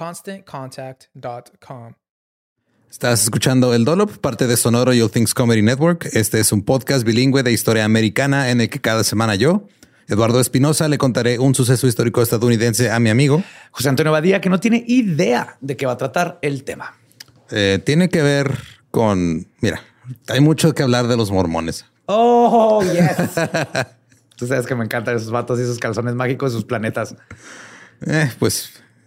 ConstantContact.com. Estás escuchando El Dolop, parte de Sonoro You Things Comedy Network. Este es un podcast bilingüe de historia americana en el que cada semana yo, Eduardo Espinosa, le contaré un suceso histórico estadounidense a mi amigo José Antonio Badía, que no tiene idea de qué va a tratar el tema. Eh, tiene que ver con, mira, hay mucho que hablar de los mormones. Oh, yes. Tú sabes que me encantan esos vatos y esos calzones mágicos, sus planetas. Eh, pues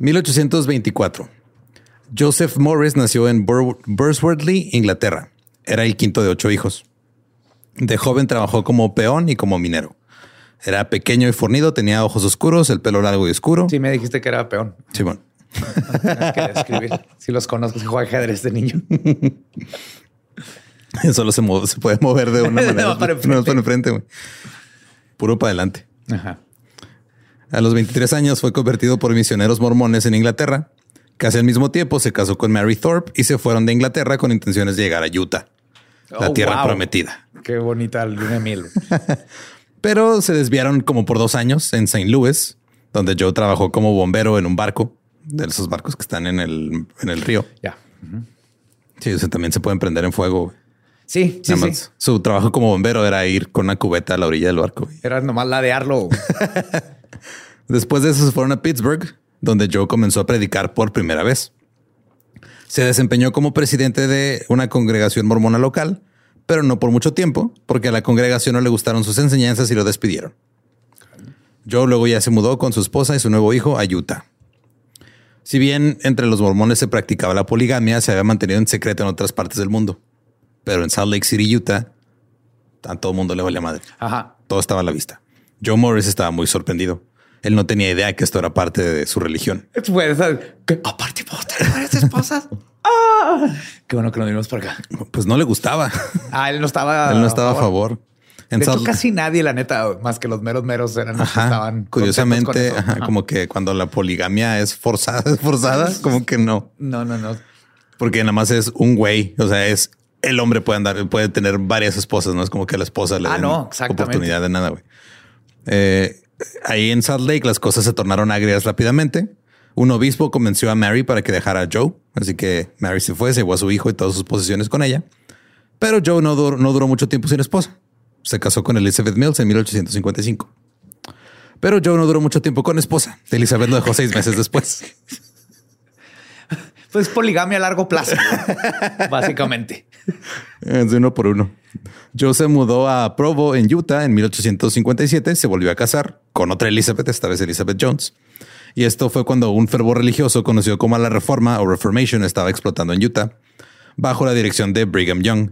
...1824... Joseph Morris nació en Bur Inglaterra. Era el quinto de ocho hijos. De joven trabajó como peón y como minero. Era pequeño y fornido, tenía ojos oscuros, el pelo largo y oscuro. Sí, me dijiste que era peón. Sí, bueno. Si los conozco, si juega ajedrez de niño. Solo se, se, puede mover de una manera. no, para enfrente. No, para enfrente. Puro para adelante. Ajá. A los 23 años fue convertido por misioneros mormones en Inglaterra. Casi al mismo tiempo se casó con Mary Thorpe y se fueron de Inglaterra con intenciones de llegar a Utah, la Oh, tierra wow. prometida. Qué bonita luna de miel. Pero se desviaron como por dos años en St. Louis, donde Joe trabajó como bombero en un barco, de esos barcos que están en el, en el río. Ya. Sí, o sea, también se pueden prender en fuego. Sí, sí, Su trabajo como bombero era ir con una cubeta a la orilla del barco. Era nomás ladearlo. Después de eso se fueron a Pittsburgh, donde Joe comenzó a predicar por primera vez. Se desempeñó como presidente de una congregación mormona local, pero no por mucho tiempo, porque a la congregación no le gustaron sus enseñanzas y lo despidieron. Joe luego ya se mudó con su esposa y su nuevo hijo a Utah. Si bien entre los mormones se practicaba la poligamia, se había mantenido en secreto en otras partes del mundo. Pero en Salt Lake City, Utah, a todo el mundo le valía madre. Ajá. Todo estaba a la vista. Joe Morris estaba muy sorprendido. Él no tenía idea que esto era parte de su religión. Pues, ¿qué? aparte, ¿puedo tener varias esposas? ¡Ah! Qué bueno que nos vinimos por acá. Pues no le gustaba. Ah, él no estaba. Él no estaba a favor. En De hecho, Salt- casi nadie, la neta, más que los meros meros eran los que estaban. Curiosamente, contentos con eso. ajá, Ajá. como que cuando la poligamia es forzada, es forzada, como que no. No, no, no. Porque nada más es un güey. O sea, es el hombre puede andar, puede tener varias esposas, no es como que la esposa le Ah, den no, exactamente. oportunidad de nada, güey. Eh, ahí en Salt Lake las cosas se tornaron agrias rápidamente. Un obispo convenció a Mary para que dejara a Joe, así que Mary se fue, se llevó a su hijo y todas sus posesiones con ella. Pero Joe no, dur- no duró mucho tiempo sin esposa. Se casó con Elizabeth Mills en 1855. Pero Joe no duró mucho tiempo con esposa. Elizabeth lo dejó seis meses después. Pues poligamia a largo plazo, básicamente. Es de uno por uno. Joe se mudó a Provo, en Utah, en 1857. Se volvió a casar con otra Elizabeth, esta vez Elizabeth Jones. Y esto fue cuando un fervor religioso conocido como la Reforma o Reformation estaba explotando en Utah, bajo la dirección de Brigham Young,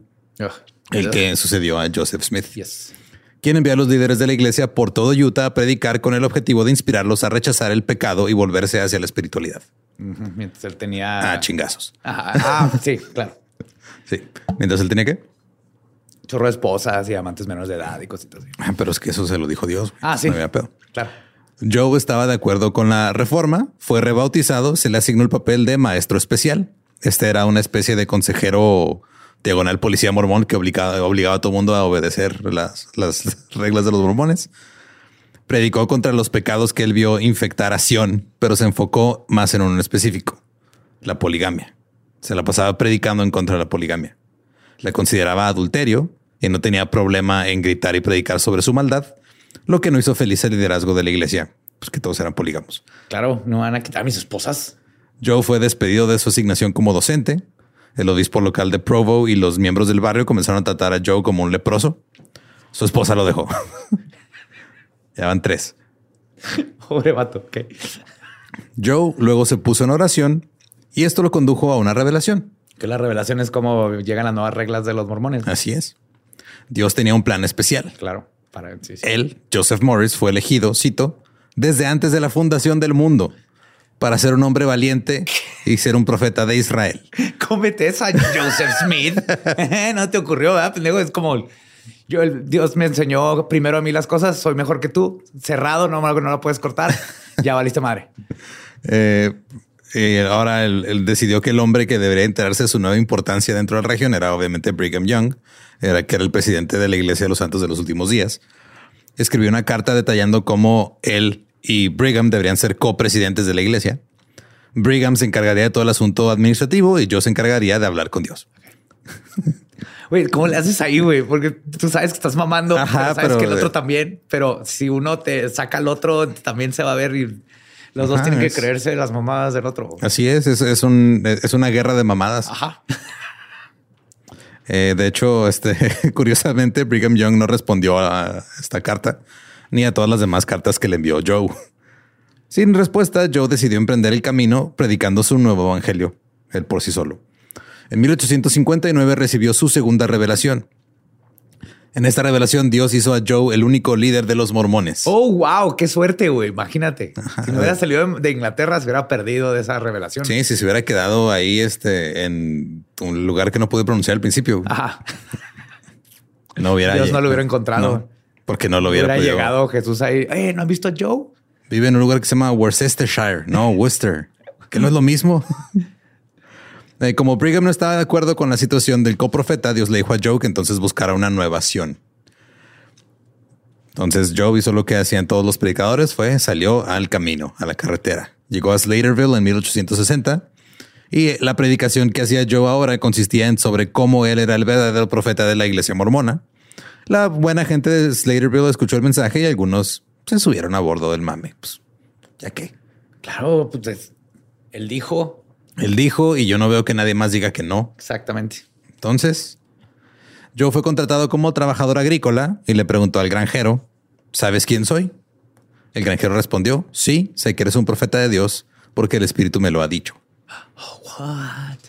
el que sucedió a Joseph Smith, Yes. quien envió a los líderes de la iglesia por todo Utah a predicar con el objetivo de inspirarlos a rechazar el pecado y volverse hacia la espiritualidad. Mientras él tenía. Ah, chingazos. Ajá. Ah, sí, claro. Sí. Mientras él tenía que. Chorro de esposas y amantes menores de edad y cositas así. Ah, Pero es que eso se lo dijo Dios. güey. Ah, sí. No había pedo. Claro. Joe estaba de acuerdo con la reforma, fue rebautizado, se le asignó el papel de maestro especial. Este era una especie de consejero diagonal policía mormón que obligaba, obligaba a todo mundo a obedecer las, las reglas de los mormones. Predicó contra los pecados que él vio infectar a Sion, pero se enfocó más en uno específico, la poligamia. Se la pasaba predicando en contra de la poligamia. La consideraba adulterio y no tenía problema en gritar y predicar sobre su maldad, lo que no hizo feliz el liderazgo de la iglesia, pues que todos eran polígamos. Claro, no van a quitar a mis esposas. Joe fue despedido de su asignación como docente. El obispo local de Provo y los miembros del barrio comenzaron a tratar a Joe como un leproso. Su esposa lo dejó. ya van tres. Pobre vato. Joe luego se puso en oración y esto lo condujo a una revelación. Que la revelación es como llegan las nuevas reglas de los mormones. Así es. Dios tenía un plan especial. Claro. Para, sí, sí. Él, Joseph Morris, fue elegido, cito, desde antes de la fundación del mundo para ser un hombre valiente y ser un profeta de Israel. Cómete esa, Joseph Smith. no te ocurrió, ¿verdad? Pendejo, es como yo, el, Dios me enseñó primero a mí las cosas, soy mejor que tú. Cerrado, no, no lo puedes cortar. Ya valiste madre. Eh, y ahora él, él decidió que el hombre que debería enterarse de su nueva importancia dentro de la región era obviamente Brigham Young, era que era el presidente de la Iglesia de los Santos de los Últimos Días. Escribió una carta detallando cómo él y Brigham deberían ser copresidentes de la iglesia. Brigham se encargaría de todo el asunto administrativo y yo se encargaría de hablar con Dios. Güey, ¿cómo le haces ahí, güey? Porque tú sabes que estás mamando, Ajá, pero sabes pero- que el otro también. Pero si uno te saca al otro, también se va a ver y los dos tienen que es- creerse las mamadas del otro. Así es, es, es un, es una guerra de mamadas. Ajá. Eh, de hecho, este, curiosamente, Brigham Young no respondió a esta carta ni a todas las demás cartas que le envió Joe. Sin respuesta, Joe decidió emprender el camino predicando su nuevo evangelio, él por sí solo. En 1859 recibió su segunda revelación. En esta revelación, Dios hizo a Joe el único líder de los mormones. Oh, wow, qué suerte, güey. Imagínate. Si no hubiera salido de- Inglaterra, se hubiera perdido de esa revelación. Sí, si se hubiera quedado ahí este, en un lugar que no pude pronunciar al principio, Ajá. no hubiera Dios no lo hubiera encontrado. No, porque no lo Hubiera, hubiera, podido- llegado Jesús ahí. Eh, ¿no han visto a Joe? Vive en un lugar que se llama Worcestershire, no Worcester, que no es lo mismo. Eh, como Brigham no estaba de acuerdo con la situación del coprofeta, Dios le dijo a Joe que entonces buscara una nueva acción. Entonces Joe hizo lo que hacían todos los predicadores, fue salió al camino, a la carretera. Llegó a Slaterville en 1860 y la predicación que hacía Joe ahora consistía en sobre cómo él era el verdadero profeta de la iglesia mormona. La buena gente de Slaterville escuchó el mensaje y algunos se subieron a bordo del mame. Pues, ya que Claro, pues es- él dijo él dijo y yo no veo que nadie más diga que no. exactamente. Entonces, Joe fue contratado como trabajador agrícola y le preguntó al granjero, ¿sabes quién soy? El granjero respondió, sí, sé que eres un profeta de Dios porque el Espíritu me lo ha dicho.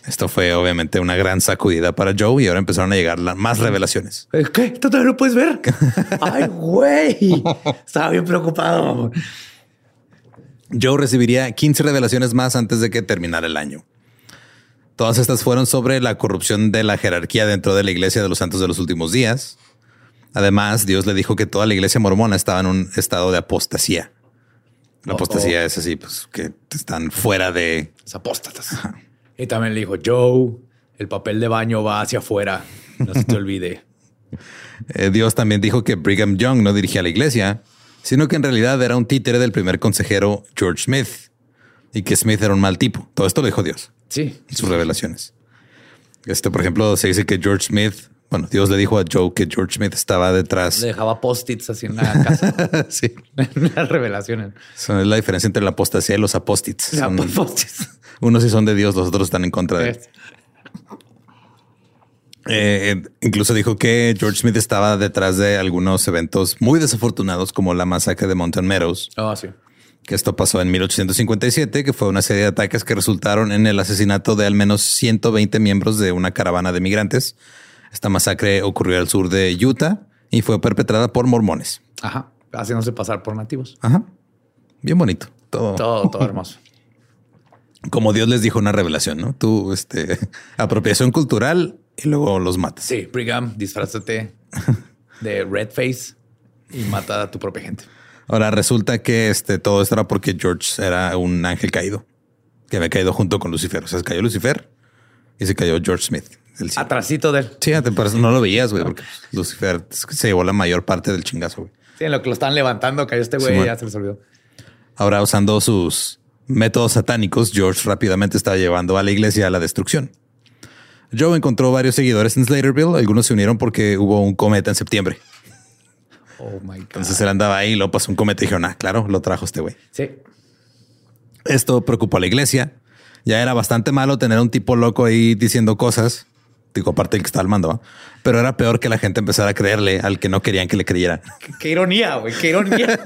Esto fue obviamente una gran sacudida para Joe y ahora empezaron a llegar más revelaciones. Eh, ¿Qué? ¿Tú todavía lo puedes ver? Ay, güey. Estaba bien preocupado. Joe recibiría 15 revelaciones más antes de que terminara el año. Todas estas fueron sobre la corrupción de la jerarquía dentro de la iglesia de los santos de los últimos días. Además, Dios le dijo que toda la iglesia mormona estaba en un estado de apostasía. La Oh, apostasía es así, pues que están fuera de... Los apóstatas. Y también le dijo, Joe, El papel de baño va hacia afuera. No se te olvide. Eh, Dios también dijo que Brigham Young no dirigía la iglesia, sino que en realidad era un títere del primer consejero George Smith y que Smith era un mal tipo. Todo esto lo dijo Dios Sí. en sus revelaciones. Este, por ejemplo, se dice que George Smith, bueno, Dios le dijo a Joe que George Smith estaba detrás. Le dejaba post-its así en la casa. sí. Las revelaciones. Esa es la diferencia entre la apostasía y los apóstits. Unos sí son de Dios, los otros están en contra de él. Eh, incluso dijo que George Smith estaba detrás de algunos eventos muy desafortunados como la masacre de Mountain Meadows, Oh, sí. que esto pasó en 1857, que fue una serie de ataques que resultaron en el asesinato de al menos 120 miembros de una caravana de migrantes. Esta masacre ocurrió al sur de Utah y fue perpetrada por mormones. Ajá. Haciéndose pasar por nativos. Ajá. Bien bonito. Todo, Todo, todo hermoso. como Dios les dijo una revelación, ¿no? Tú, este, apropiación cultural y luego los matas. Sí, Brigham, disfrázate de red face y mata a tu propia gente. Ahora resulta que este, todo esto era porque George era un ángel caído que había caído junto con Lucifer. O sea, se cayó Lucifer y se cayó George Smith cielo. Atrasito de él. Sí, no lo veías, güey, porque Lucifer se llevó la mayor parte del chingazo, güey. Sí, en lo que lo están levantando, cayó este güey Sí, y ya se les olvidó. Ahora, usando sus métodos satánicos, George rápidamente estaba llevando a la iglesia a la destrucción. Joe encontró varios seguidores en Slaterville. Algunos se unieron porque hubo un cometa en septiembre. Oh my God. Entonces él andaba ahí, lo pasó un cometa y dijeron, ah, claro, lo trajo este güey. Sí. Esto preocupó a la iglesia. Ya era bastante malo tener un tipo loco ahí diciendo cosas. Digo, aparte del que está al mando, pero era peor que la gente empezara a creerle al que no querían que le creyeran. Qué, qué ironía, güey. Qué ironía.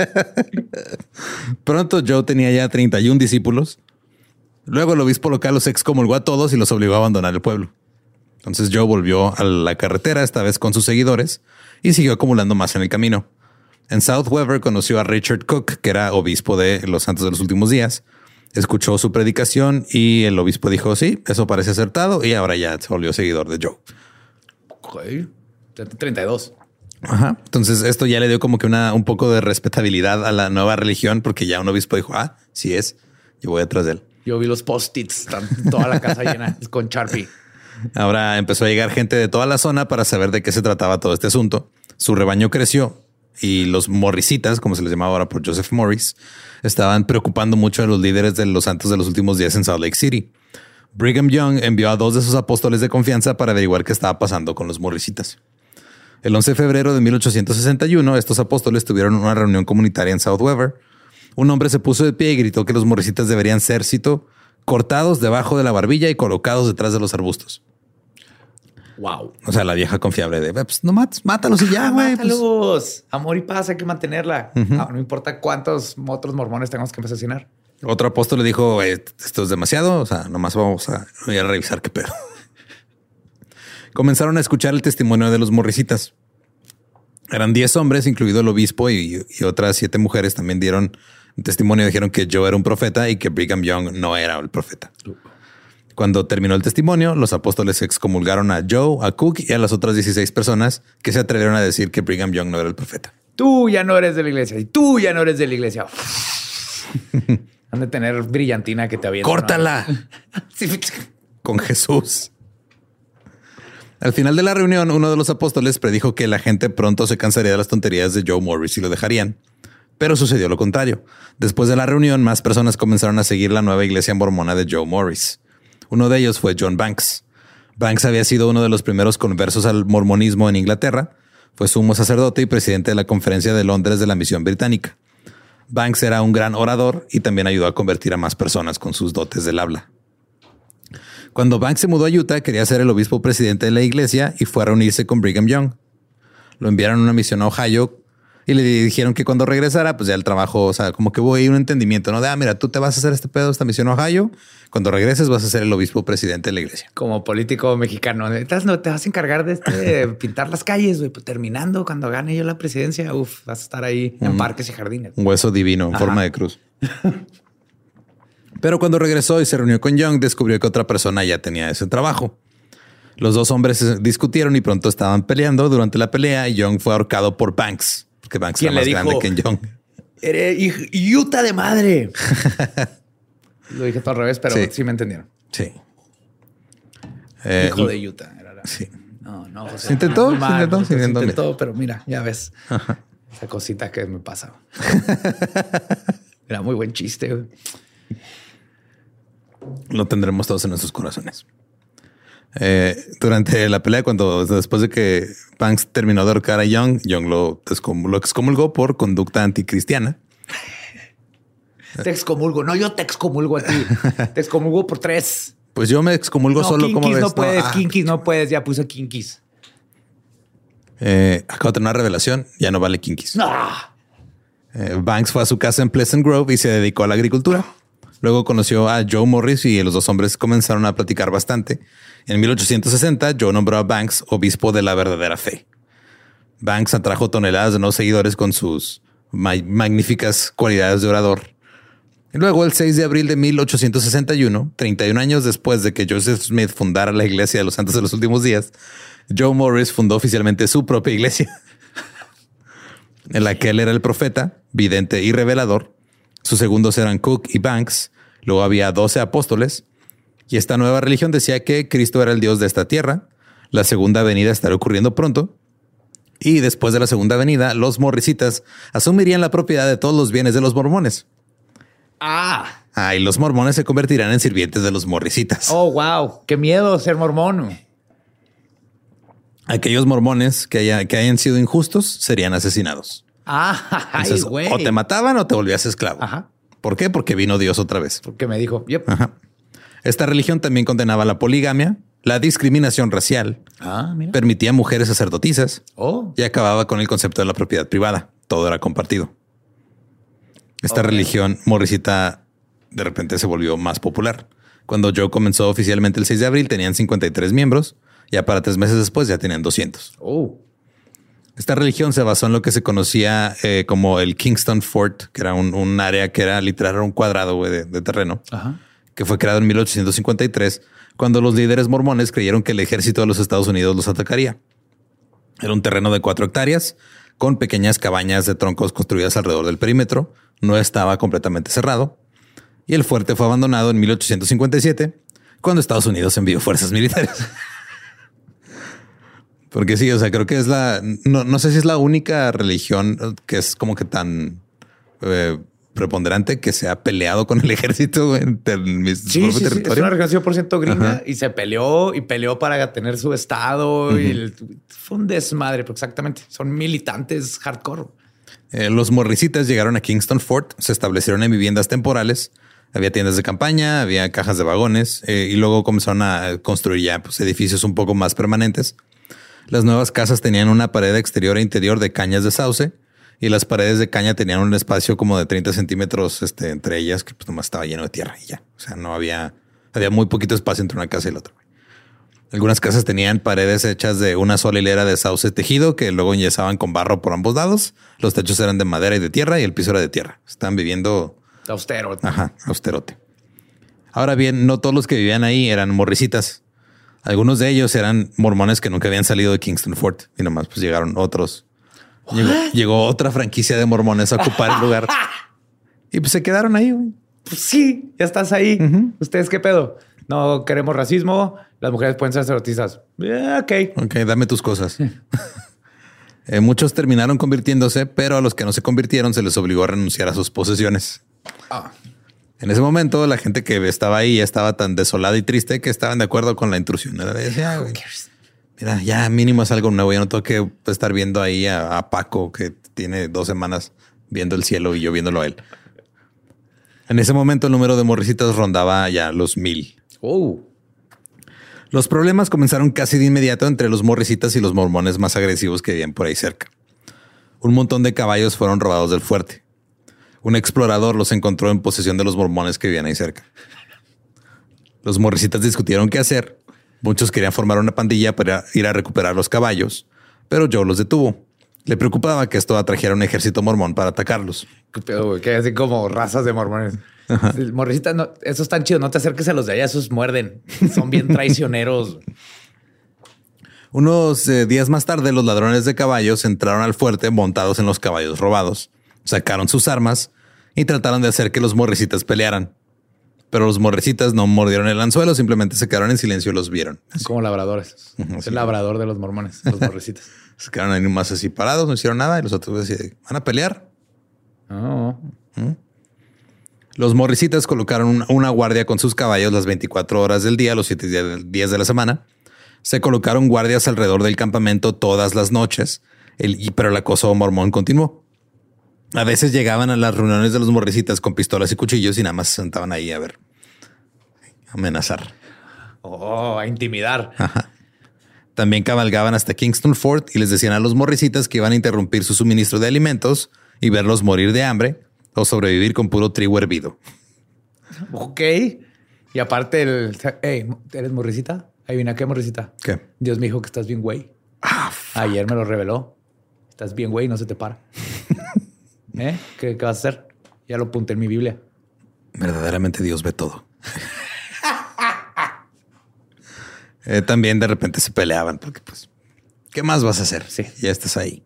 Pronto Joe tenía ya 31 discípulos. Luego el obispo local los excomulgó a todos y los obligó a abandonar el pueblo. Entonces Joe volvió a la carretera, esta vez con sus seguidores, y siguió acumulando más en el camino. En South Weber conoció a Richard Cook, que era obispo de los Santos de los Últimos Días. Escuchó su predicación y el obispo dijo, sí, eso parece acertado, y ahora ya se volvió seguidor de Joe. Ok. 32. Ajá. Entonces esto ya le dio como que una, un poco de respetabilidad a la nueva religión, porque ya un obispo dijo, ah, sí es, yo voy detrás de él. Yo vi los post-its, toda la casa llena con Sharpie. Ahora empezó a llegar gente de toda la zona para saber de qué se trataba todo este asunto. Su rebaño creció y los morrisitas, como se les llamaba ahora por Joseph Morris, estaban preocupando mucho a los líderes de los santos de los últimos días en Salt Lake City. Brigham Young envió a dos de sus apóstoles de confianza para averiguar qué estaba pasando con los morrisitas. El 11 de febrero de 1861, estos apóstoles tuvieron una reunión comunitaria en South Weber. Un hombre se puso de pie y gritó que los morrisitas deberían ser, cito, cortados debajo de la barbilla y colocados detrás de los arbustos. Wow. O sea, la vieja confiable de, pues no mates, mátalos y ya, Ah, güey. pues". mátalos. Amor y paz, hay que mantenerla. Ah, no importa cuántos otros mormones tengamos que asesinar. Otro apóstol le dijo, "Eh, esto es demasiado, o sea, nomás vamos a, voy a revisar qué pedo. Comenzaron a escuchar el testimonio de los morricitas. Eran 10 hombres, incluido el obispo y, y otras siete mujeres también dieron testimonio, dijeron que Joe era un profeta y que Brigham Young no era el profeta. Cuando terminó el testimonio, los apóstoles excomulgaron a Joe, a Cook y a las otras 16 personas que se atrevieron a decir que Brigham Young no era el profeta. Tú ya no eres de la iglesia y tú ya no eres de la iglesia. Han de tener brillantina que te avienta. ¡Córtala! Con Jesús. Al final de la reunión, uno de los apóstoles predijo que la gente pronto se cansaría de las tonterías de Joe Morris y lo dejarían. Pero sucedió lo contrario. Después de la reunión, más personas comenzaron a seguir la nueva iglesia mormona de Joe Morris. Uno de ellos fue John Banks. Banks había sido uno de los primeros conversos al mormonismo en Inglaterra. Fue sumo sacerdote y presidente de la Conferencia de Londres de la Misión Británica. Banks era un gran orador y también ayudó a convertir a más personas con sus dotes del habla. Cuando Banks se mudó a Utah, quería ser el obispo presidente de la iglesia y fue a reunirse con Brigham Young. Lo enviaron a una misión a Ohio y le dijeron que cuando regresara, pues ya el trabajo, o sea, como que hubo ahí un entendimiento, ¿no? De, ah, mira, tú te vas a hacer este pedo, esta misión a Ohio. Cuando regreses vas a ser el obispo presidente de la iglesia. Como político mexicano, ¿estás- no te vas a encargar de este, pintar las calles, güey. Pues terminando, cuando gane yo la presidencia, uf, vas a estar ahí en parques y jardines. Un hueso divino en Ajá. forma de cruz. Pero cuando regresó y se reunió con Young, descubrió que otra persona ya tenía ese trabajo. Los dos hombres discutieron y pronto estaban peleando. Durante la pelea, Young fue ahorcado por Banks, porque Banks ¿Quién era más le grande dijo? que Young. Eres Utah de madre. Lo dije todo al revés, pero Sí. sí, me entendieron. Sí. Eh, Hijo de Utah. Era la- Sí. No, no, José. Se intentó, Muy se intentó, se intentó, intentó, pero mira, ya ves. Esa cosita que me pasa. Era muy buen chiste. Lo tendremos todos en nuestros corazones. Eh, durante la pelea, cuando después de que Banks terminó de ahorcar a Young, Young lo, lo excomulgó por conducta anticristiana. Te excomulgo. No, yo te excomulgo a ti. Te excomulgo por tres. Pues yo me excomulgo No, solo como no puedes, ah. kinkis no puedes. Ya puso kinkis. Eh, acabo de tener una revelación, ya no vale kinkis. No. Eh, Banks fue a su casa en Pleasant Grove y se dedicó a la agricultura. Luego conoció a Joe Morris y los dos hombres comenzaron a platicar bastante. En 1860, Joe nombró a Banks obispo de la verdadera fe. Banks atrajo toneladas de nuevos seguidores con sus ma- magníficas cualidades de orador. Y luego, el 6 de abril de 1861, 31 años después de que Joseph Smith fundara la Iglesia de los Santos de los Últimos Días, Joe Morris fundó oficialmente su propia iglesia en la que él era el profeta, vidente y revelador. Sus segundos eran Cook y Banks. Luego había 12 apóstoles. Y esta nueva religión decía que Cristo era el Dios de esta tierra. La segunda venida estaría ocurriendo pronto. Y después de la segunda venida, los morrisitas asumirían la propiedad de todos los bienes de los mormones. Ah. Ah, y los mormones se convertirán en sirvientes de los morrisitas. Oh, wow. Qué miedo ser mormón. Aquellos mormones que, haya- que hayan sido injustos serían asesinados. Ah, Entonces, o te mataban o te volvías esclavo. Ajá. ¿Por qué? Porque vino Dios otra vez. Porque me dijo, yep. Ajá. Esta religión también condenaba la poligamia, la discriminación racial, Ah, mira. permitía mujeres sacerdotisas Oh, y acababa con el concepto de la propiedad privada. Todo era compartido. Esta religión morrisita de repente se volvió más popular. Cuando Joe comenzó oficialmente el 6 de abril tenían 53 miembros. Ya para tres meses después ya tenían 200. oh. Esta religión se basó en lo que se conocía eh, como el Kingston Fort, que era un, un área que era literal era un cuadrado de, de terreno Ajá. Que fue creado en 1853, cuando los líderes mormones creyeron que el ejército de los Estados Unidos los atacaría. Era un terreno de cuatro hectáreas, con pequeñas cabañas de troncos construidas alrededor del perímetro. No estaba completamente cerrado. Y el fuerte fue abandonado en 1857, cuando Estados Unidos envió fuerzas militares. Porque sí, o sea, creo que es la... No, no sé si es la única religión que es como que tan... eh, preponderante que se ha peleado con el ejército en mi- Sí, sí, sí, es una región 100% gringa Ajá. y se peleó y peleó para tener su estado y el- fue un desmadre, pero exactamente. Son militantes hardcore. Eh, los morrisitas llegaron a Kingston Fort, se establecieron en viviendas temporales. Había tiendas de campaña, había cajas de vagones eh, y luego comenzaron a construir ya pues, edificios un poco más permanentes. Las nuevas casas tenían una pared exterior e interior de cañas de sauce y las paredes de caña tenían un espacio como de 30 centímetros este, entre ellas que pues nomás estaba lleno de tierra y ya. O sea, no había, había muy poquito espacio entre una casa y la otra. Algunas casas tenían paredes hechas de una sola hilera de sauce tejido que luego enyesaban con barro por ambos lados. Los techos eran de madera y de tierra y el piso era de tierra. Estaban viviendo, Austero. ajá, austerote. Ahora bien, no todos los que vivían ahí eran morrisitas. Algunos de ellos eran mormones que nunca habían salido de Kingston Fort y nomás pues llegaron otros. Llegó, llegó otra franquicia de mormones a ocupar el lugar y pues se quedaron ahí. güey. Pues sí, ya estás ahí. ¿Ustedes qué pedo? No queremos racismo. Las mujeres pueden ser sacerdotisas. Eh, ok. Ok, dame tus cosas. Eh, muchos terminaron convirtiéndose, pero a los que no se convirtieron se les obligó a renunciar a sus posesiones. Ah. En ese momento, la gente que estaba ahí ya estaba tan desolada y triste que estaban de acuerdo con la intrusión. Era de, "Ya, güey, Mira, ya mínimo es algo nuevo. Ya no tengo que estar viendo ahí a, a Paco que tiene dos semanas viendo el cielo y yo viéndolo a él. En ese momento, el número de morricitas rondaba ya los mil. Oh. Los problemas comenzaron casi de inmediato entre los morrisitas y los mormones más agresivos que vivían por ahí cerca. Un montón de caballos fueron robados del fuerte. Un explorador los encontró en posesión de los mormones que vivían ahí cerca. Los morrisitas discutieron qué hacer. Muchos querían formar una pandilla para ir a recuperar los caballos, pero Joe los detuvo. Le preocupaba que esto atrajera un ejército mormón para atacarlos. Que así como razas de mormones. Morrisita, no, esos están chidos. No te acerques a los de allá. Esos muerden. Son bien traicioneros. Unos eh, días más tarde, los ladrones de caballos entraron al fuerte montados en los caballos robados. Sacaron sus armas y trataron de hacer que los morrisitas pelearan. Pero los morrecitas no mordieron el anzuelo, simplemente se quedaron en silencio y los vieron. Como labradores. Es el labrador de los mormones, los morrecitas. Se quedaron ahí más así parados, no hicieron nada y los otros decían, ¿van a pelear? Oh. Los morricitas colocaron una, guardia con sus caballos las 24 horas del día, los 7 días de la semana. Se colocaron guardias alrededor del campamento todas las noches, el, pero el acoso mormón continuó. A veces llegaban a las reuniones de los morricitas con pistolas y cuchillos y nada más se sentaban ahí a ver, amenazar. Oh, a intimidar. También cabalgaban hasta Kingston Fort y les decían a los morricitas que iban a interrumpir su suministro de alimentos y verlos morir de hambre o sobrevivir con puro trigo hervido. Ok. Y aparte el... Hey, ¿eres morricita? Ahí viene, ¿qué morricita? ¿Qué? Dios me dijo que estás bien güey. Ayer me lo reveló. Estás bien güey, no se te para. ¿Eh? ¿Qué, qué vas a hacer? Ya lo apunté en mi Biblia. Verdaderamente Dios ve todo. Eh, también de repente se peleaban porque pues, ¿qué más vas a hacer? Sí. Ya estás ahí.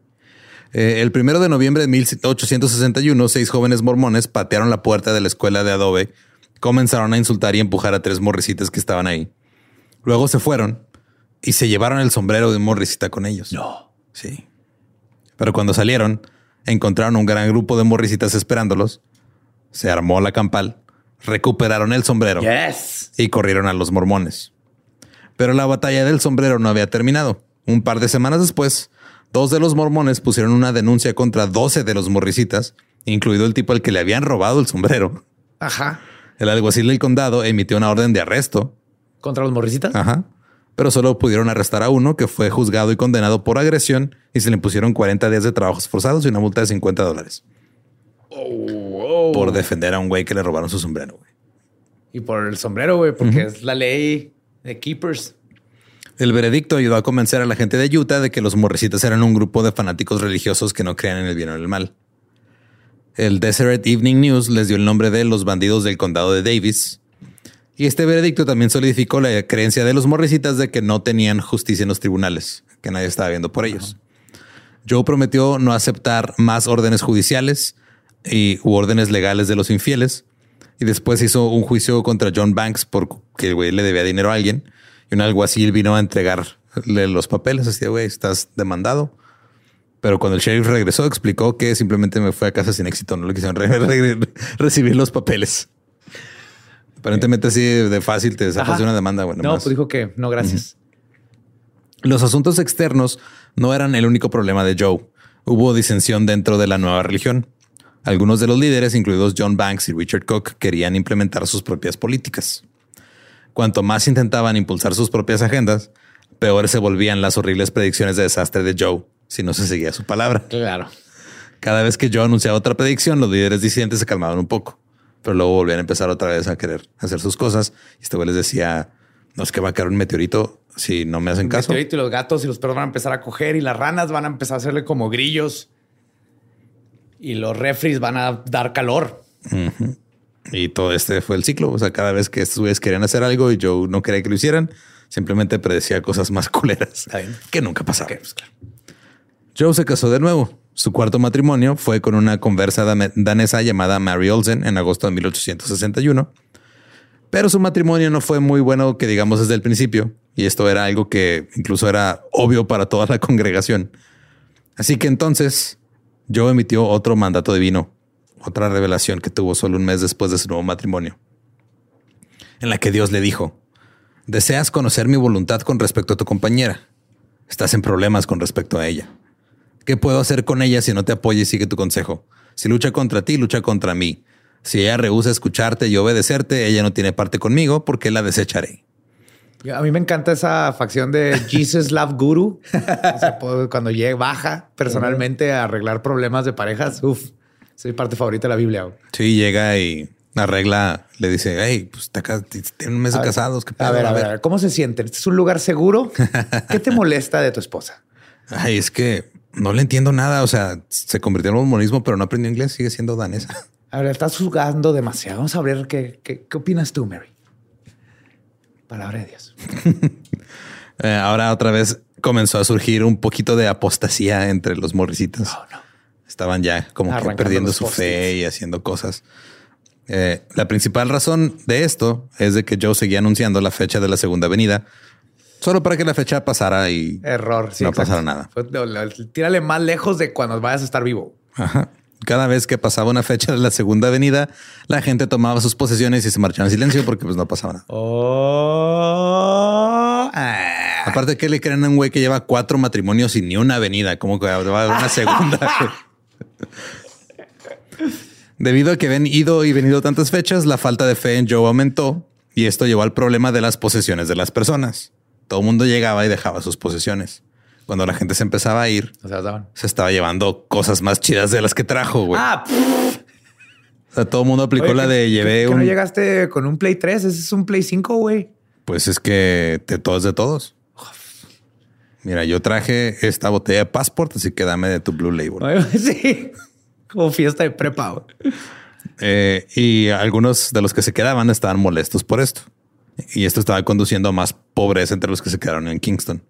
Eh, el primero de noviembre de 1861, seis jóvenes mormones patearon la puerta de la escuela de adobe, comenzaron a insultar y empujar a tres morricitas que estaban ahí. Luego se fueron y se llevaron el sombrero de un morricita con ellos. No. Sí. Pero cuando salieron, encontraron un gran grupo de morricitas esperándolos. Se armó la campal, recuperaron el sombrero Yes. y corrieron a los mormones. Pero la batalla del sombrero no había terminado. Un par de semanas después, dos de los mormones pusieron una denuncia contra 12 de los morricitas, incluido el tipo al que le habían robado el sombrero. Ajá. El alguacil del condado emitió una orden de arresto ¿Contra los morricitas? Ajá. Pero solo pudieron arrestar a uno que fue juzgado y condenado por agresión y se le impusieron 40 días de trabajos forzados y una multa de 50 dólares por defender a un güey que le robaron su sombrero. güey. Y por el sombrero, güey, porque es la ley de Keepers. El veredicto ayudó a convencer a la gente de Utah de que los morricitas eran un grupo de fanáticos religiosos que no creían en el bien o en el mal. El Deseret Evening News les dio el nombre de los bandidos del condado de Davis. Y este veredicto también solidificó la creencia de los morricitas de que no tenían justicia en los tribunales, que nadie estaba viendo por ellos. Joe prometió no aceptar más órdenes judiciales y órdenes legales de los infieles. Y después hizo un juicio contra John Banks porque el güey le debía dinero a alguien. Y un alguacil vino a entregarle los papeles. Así güey, estás demandado. Pero cuando el sheriff regresó, explicó que simplemente me fue a casa sin éxito. No le quisieron re- re- recibir los papeles. Aparentemente así de fácil te de una demanda. Bueno, No, pues dijo que no, gracias. los asuntos externos no eran el único problema de Joe. Hubo disensión dentro de la nueva religión. Algunos de los líderes, incluidos John Banks y Richard Cook, querían implementar sus propias políticas. Cuanto más intentaban impulsar sus propias agendas, peor se volvían las horribles predicciones de desastre de Joe si no se seguía su palabra. Claro. Cada vez que Joe anunciaba otra predicción, los líderes disidentes se calmaban un poco, pero luego volvían a empezar otra vez a querer hacer sus cosas. Y este güey les decía, no es que va a caer un meteorito si no me hacen caso. Meteorito y los gatos y los perros van a empezar a coger y las ranas van a empezar a hacerle como grillos. Y los refris van a dar calor. Y todo este fue el ciclo. O sea, cada vez que estos güeyes querían hacer algo y Joe no quería que lo hicieran, simplemente predecía cosas más culeras que nunca pasaban. Ok, pues claro. Joe se casó de nuevo. Su cuarto matrimonio fue con una conversa danesa llamada Mary Olsen en agosto de 1861. Pero su matrimonio no fue muy bueno, que digamos desde el principio. Y esto era algo que incluso era obvio para toda la congregación. Así que entonces Joe emitió otro mandato divino, otra revelación que tuvo solo un mes después de su nuevo matrimonio, en la que Dios le dijo, deseas conocer mi voluntad con respecto a tu compañera. Estás en problemas con respecto a ella. ¿Qué puedo hacer con ella si no te apoya y sigue tu consejo? Si lucha contra ti, lucha contra mí. Si ella rehúsa escucharte y obedecerte, ella no tiene parte conmigo porque la desecharé. A mí me encanta esa facción de Jesus Love Guru. O sea, puedo- cuando llega, baja personalmente a arreglar problemas de parejas. Uf, soy parte favorita de la Biblia. Sí, llega y arregla, le dice, hey, pues te acá- tienen un mes de casados. ¿qué A ver, a ver, a ver, ¿cómo se siente? ¿Este es un lugar seguro? ¿Qué te molesta de tu esposa? Ay, es que no le entiendo nada. O sea, se convirtió en monismo, pero no aprendió inglés. Sigue siendo danesa. A ver, estás jugando demasiado. Vamos a ver qué, qué, qué opinas tú, Mary. Palabra de Dios. Eh, ahora otra vez comenzó a surgir un poquito de apostasía entre los morricitos. Oh, no. Estaban ya como que perdiendo su fe y haciendo cosas. Eh, la principal razón de esto es de que Joe seguía anunciando la fecha de la segunda avenida solo para que la fecha pasara y Error. Sí, no exacto. pasara nada. Fue- lo- lo- Tírale más lejos de cuando vayas a estar vivo. Ajá. Cada vez que pasaba una fecha de la segunda avenida, la gente tomaba sus posesiones y se marchaba en silencio porque pues no pasaba nada. Oh. Ah. Aparte que le creen a un güey que lleva cuatro matrimonios y ni una avenida, como que va a haber una segunda. Debido a que habían ido y venido tantas fechas, la falta de fe en Joe aumentó y esto llevó al problema de las posesiones de las personas. Todo el mundo llegaba y dejaba sus posesiones. Cuando la gente se empezaba a ir, O sea, daban. se estaba llevando cosas más chidas de las que trajo, güey. Ah, pff. O sea, todo el mundo aplicó Oye, la ¿que- de que- llevé que un... no llegaste con un Play 3? Ese es un Play 5, güey. Pues es que de todos de todos. Mira, yo traje esta botella de Passport, así que dame de tu Blue Label. Sí. Como fiesta de prepa, güey. Eh, y algunos de los que se quedaban estaban molestos por esto. Y esto estaba conduciendo a más pobreza entre los que se quedaron en Kingston.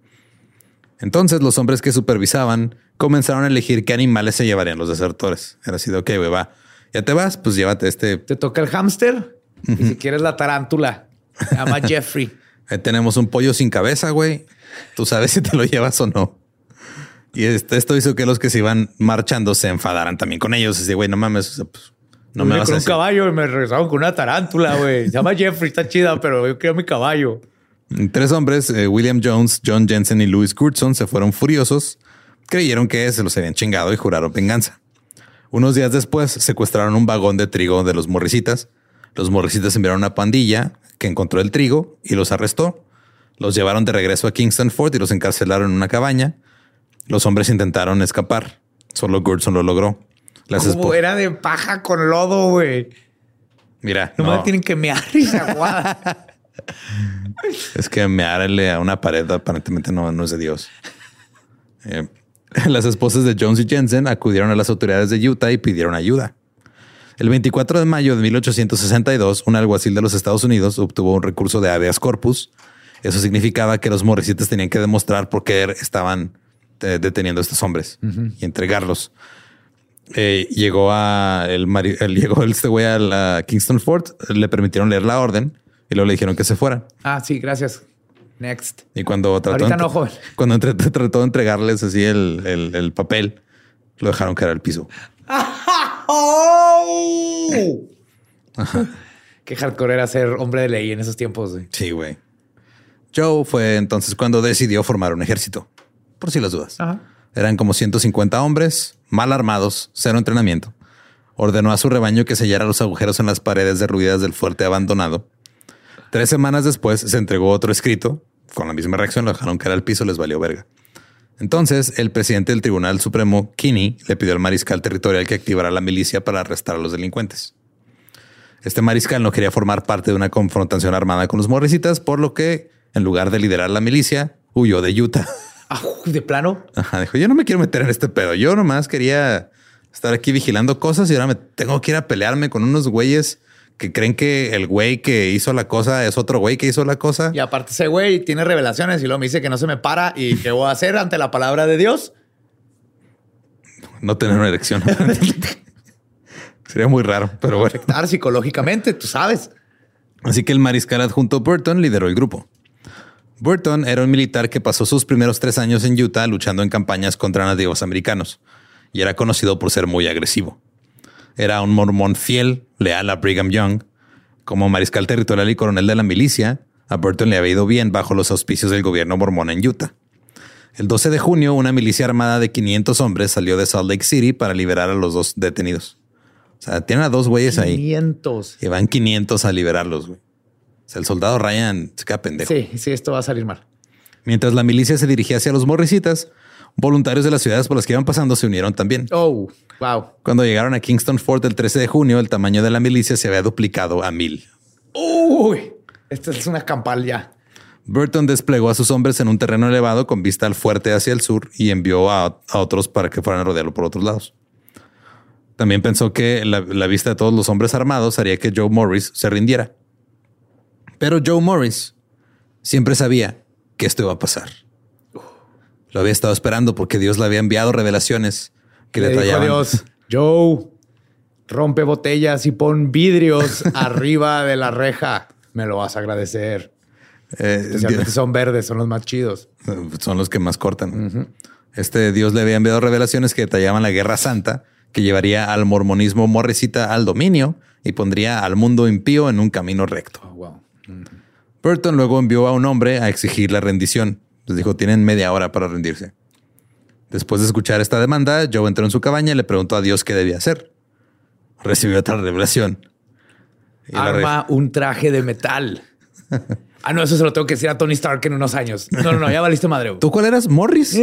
Entonces los hombres que supervisaban comenzaron a elegir qué animales se llevarían los desertores. Era así de, ok, güey, va. Ya te vas, pues llévate este. Te toca el hámster y si quieres la tarántula. Se llama Jeffrey. Ahí tenemos un pollo sin cabeza, güey. Tú sabes si te lo llevas o no. Y este- esto hizo que los que se iban marchando se enfadaran también con ellos. Así, güey, no mames, pues, no me vas con a un caballo y me regresaron con una tarántula, güey. Se llama Jeffrey, está chida, pero yo quiero mi caballo. Tres hombres, eh, William Jones, John Jensen y Louis Goodson, se fueron furiosos. Creyeron que se los habían chingado y juraron venganza. Unos días después secuestraron un vagón de trigo de los morricitas. Los morricitas enviaron una pandilla que encontró el trigo y los arrestó. Los llevaron de regreso a Kingston Fort y los encarcelaron en una cabaña. Los hombres intentaron escapar. Solo Goodson lo logró. Las Como era de paja con lodo, güey. Mira, Nomás no, tienen que mear y se aguada. Es que mearle a una pared aparentemente no, no es de Dios. Eh, las esposas de Jones y Jensen acudieron a las autoridades de Utah y pidieron ayuda. El 24 de mayo de 1862, un alguacil de los Estados Unidos obtuvo un recurso de habeas corpus. Eso significaba que los morricitas tenían que demostrar por qué estaban eh, deteniendo a estos hombres y entregarlos. Eh, llegó a el, el- llegó este güey a la Kingston Fort, le permitieron leer la orden y luego le dijeron que se fueran. ah, sí, gracias. Next. Y cuando trató, Ahorita no, joven. cuando entre- trató de entregarles así el, el- el papel, lo dejaron caer al piso. ¡Oh! Qué hardcore era ser hombre de ley en esos tiempos, güey. Sí, güey. Joe fue entonces cuando decidió formar un ejército. Por si las dudas. Ajá. Eran como 150 hombres, mal armados, cero entrenamiento. Ordenó a su rebaño que sellara los agujeros en las paredes derruidas del fuerte abandonado. Tres semanas después se entregó otro escrito. Con la misma reacción lo dejaron caer al piso, les valió verga. Entonces, el presidente del Tribunal Supremo, Kinney, le pidió al mariscal territorial que activara la milicia para arrestar a los delincuentes. Este mariscal no quería formar parte de una confrontación armada con los morricitas, por lo que, en lugar de liderar la milicia, huyó de Utah. Ah, de plano. Ajá, dijo, yo no me quiero meter en este pedo. Yo nomás quería estar aquí vigilando cosas y ahora me tengo que ir a pelearme con unos güeyes que creen que el güey que hizo la cosa es otro güey que hizo la cosa. Y aparte ese güey tiene revelaciones y luego me dice que no se me para y qué voy a hacer ante la palabra de Dios. No tener una erección. Sería muy raro, pero bueno. Afectar psicológicamente, tú sabes. Así que el mariscal adjunto Burton lideró el grupo. Burton era un militar que pasó sus primeros tres años en Utah luchando en campañas contra nativos americanos y era conocido por ser muy agresivo. Era un mormón fiel, leal a Brigham Young. Como mariscal territorial y coronel de la milicia, a Burton le había ido bien bajo los auspicios del gobierno mormón en Utah. El 12 de junio, una milicia armada de 500 hombres salió de Salt Lake City para liberar a los dos detenidos. O sea, tienen a dos güeyes ahí. 500. Y van 500 a liberarlos, güey. O sea, el soldado Ryan se queda pendejo. Sí, sí, esto va a salir mal. Mientras la milicia se dirigía hacia los morricitas, voluntarios de las ciudades por las que iban pasando se unieron también. Oh, wow. Cuando llegaron a Kingston Fort el 13 de junio, el tamaño de la milicia se había duplicado a mil. Uy, esta es una campal ya. Burton desplegó a sus hombres en un terreno elevado con vista al fuerte hacia el sur y envió a, a otros para que fueran a rodearlo por otros lados. También pensó que la, la vista de todos los hombres armados haría que Joe Morris se rindiera. Pero Joe Morris siempre sabía que esto iba a pasar. Lo había estado esperando porque Dios le había enviado revelaciones que le, Le dijo a Dios, Joe, Rompe botellas y pon vidrios arriba de la reja. Me lo vas a agradecer. Eh, Especialmente Dios- son verdes, son los más chidos. son los que más cortan. Este Dios le había enviado revelaciones que detallaban la guerra santa que llevaría al mormonismo morrisita al dominio y pondría al mundo impío en un camino recto. Oh, wow. Burton luego envió a un hombre a exigir la rendición. Les dijo, tienen media hora para rendirse. Después de escuchar esta demanda, Joe entró en su cabaña y le preguntó a Dios qué debía hacer. Recibió otra revelación. Y Arma un traje de metal. Ah, no, eso se lo tengo que decir a Tony Stark en unos años. No, no, no, ya valiste madre. ¿Tú cuál eras? Morris.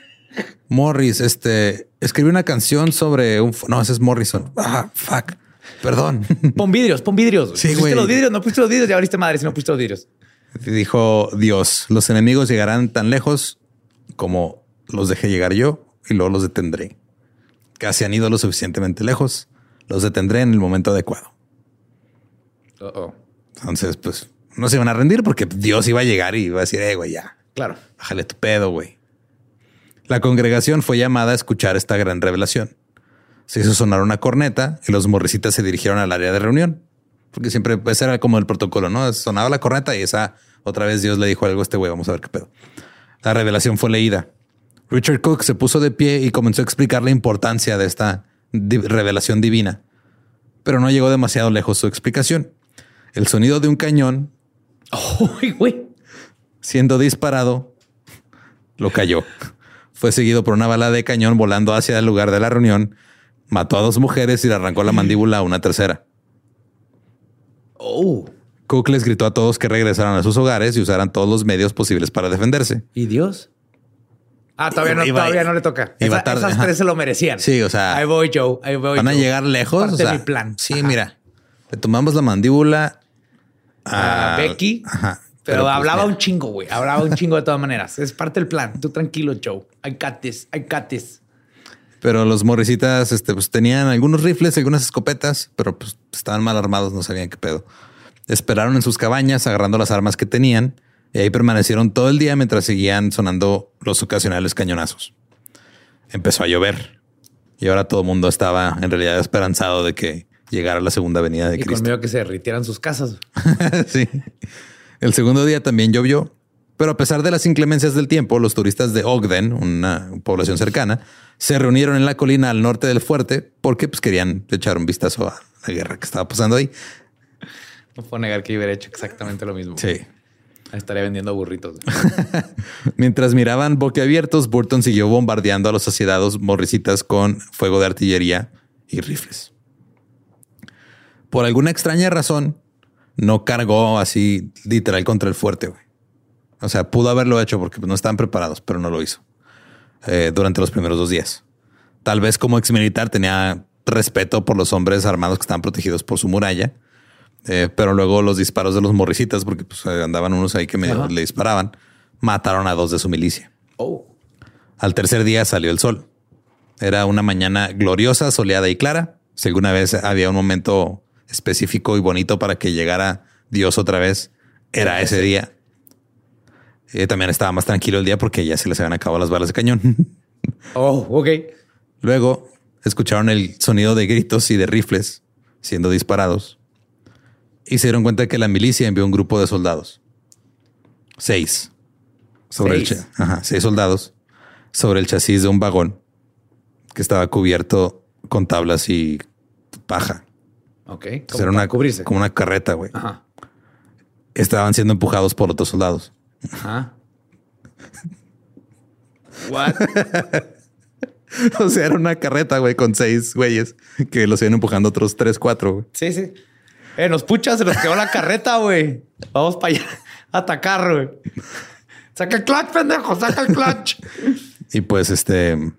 Morris, este, escribió una canción sobre un... No, ese es Morrison. Ah, fuck. Perdón. Pon vidrios, pon vidrios. Sí, pusiste güey. los vidrios, no pusiste los vidrios, ya valiste madre si no pusiste los vidrios. Dijo Dios, los enemigos llegarán tan lejos como los dejé llegar yo y luego los detendré. Casi han ido lo suficientemente lejos. Los detendré en el momento adecuado. Uh-oh. Entonces, pues, no se iban a rendir porque Dios iba a llegar y iba a decir, eh, güey, ya, Claro. bájale tu pedo, güey. La congregación fue llamada a escuchar esta gran revelación. Se hizo sonar una corneta y los morricitas se dirigieron al área de reunión. Porque siempre ese era como el protocolo, ¿no? Sonaba la corneta y esa otra vez Dios le dijo algo a este güey, vamos a ver qué pedo. La revelación fue leída. Richard Cook se puso de pie y comenzó a explicar la importancia de esta revelación divina. Pero no llegó demasiado lejos su explicación. El sonido de un cañón güey. siendo disparado, lo cayó. Fue seguido por una bala de cañón volando hacia el lugar de la reunión, mató a dos mujeres y le arrancó la mandíbula a una tercera. Oh. Cook les gritó a todos que regresaran a sus hogares y usaran todos los medios posibles para defenderse. ¿Y Dios? Ah, todavía no, Iba- todavía no le toca. iba Esa- tarde, esas ajá. tres se lo merecían. Sí, o sea, Ahí voy, Joe. Ahí voy. van a llegar lejos. Parte o sea, de mi plan. Sí, Ajá. mira, le tomamos la mandíbula A Becky. Ajá. Pero, pues, hablaba mira, un chingo, güey. Hablaba un chingo de todas maneras. Es parte del plan. Tú tranquilo, Joe. I got this. I got this. Pero los morricitas este, pues, tenían algunos rifles, algunas escopetas, pero pues, estaban mal armados, no sabían qué pedo. Esperaron en sus cabañas agarrando las armas que tenían y ahí permanecieron todo el día mientras seguían sonando los ocasionales cañonazos. Empezó a llover y ahora todo el mundo estaba en realidad esperanzado de que llegara la segunda venida de Y con Cristo. miedo que se derritieran sus casas. sí. El segundo día también llovió, pero a pesar de las inclemencias del tiempo, los turistas de Ogden, una población cercana, se reunieron en la colina al norte del fuerte porque pues, querían echar un vistazo a la guerra que estaba pasando ahí. No puedo negar que yo hubiera hecho exactamente lo mismo. Sí. Estaría vendiendo burritos. Mientras miraban boquiabiertos, Burton siguió bombardeando a los asociados morricitas con fuego de artillería y rifles. Por alguna extraña razón, no cargó así literal contra el fuerte. güey. O sea, pudo haberlo hecho porque pues, no estaban preparados, pero no lo hizo eh, durante los primeros dos días. Tal vez como ex militar tenía respeto por los hombres armados que estaban protegidos por su muralla, eh, pero luego los disparos de los morricitas, porque pues, eh, andaban unos ahí que medio le disparaban, mataron a dos de su milicia. Oh. Al tercer día salió el sol. Era una mañana gloriosa, soleada y clara. Si alguna vez había un momento específico y bonito para que llegara Dios otra vez, era ese día. Eh, también estaba más tranquilo el día porque ya se les habían acabado las balas de cañón. Oh, ok. Luego escucharon el sonido de gritos y de rifles siendo disparados y se dieron cuenta que la milicia envió un grupo de soldados. Seis. Sobre el Seis. cha- ajá, seis soldados sobre el chasis de un vagón que estaba cubierto con tablas y paja. Ok. Entonces era una, cubrirse. como una carreta, güey. Ajá. Estaban siendo empujados por otros soldados. Ajá. What? o sea, era una carreta, güey, con seis güeyes que los iban empujando otros tres, cuatro. güey. Sí, sí. Eh, nos puchas, se nos quedó la carreta, güey. Vamos para allá a atacar, güey. Saca el clutch, pendejo, saca el clutch. Y pues este,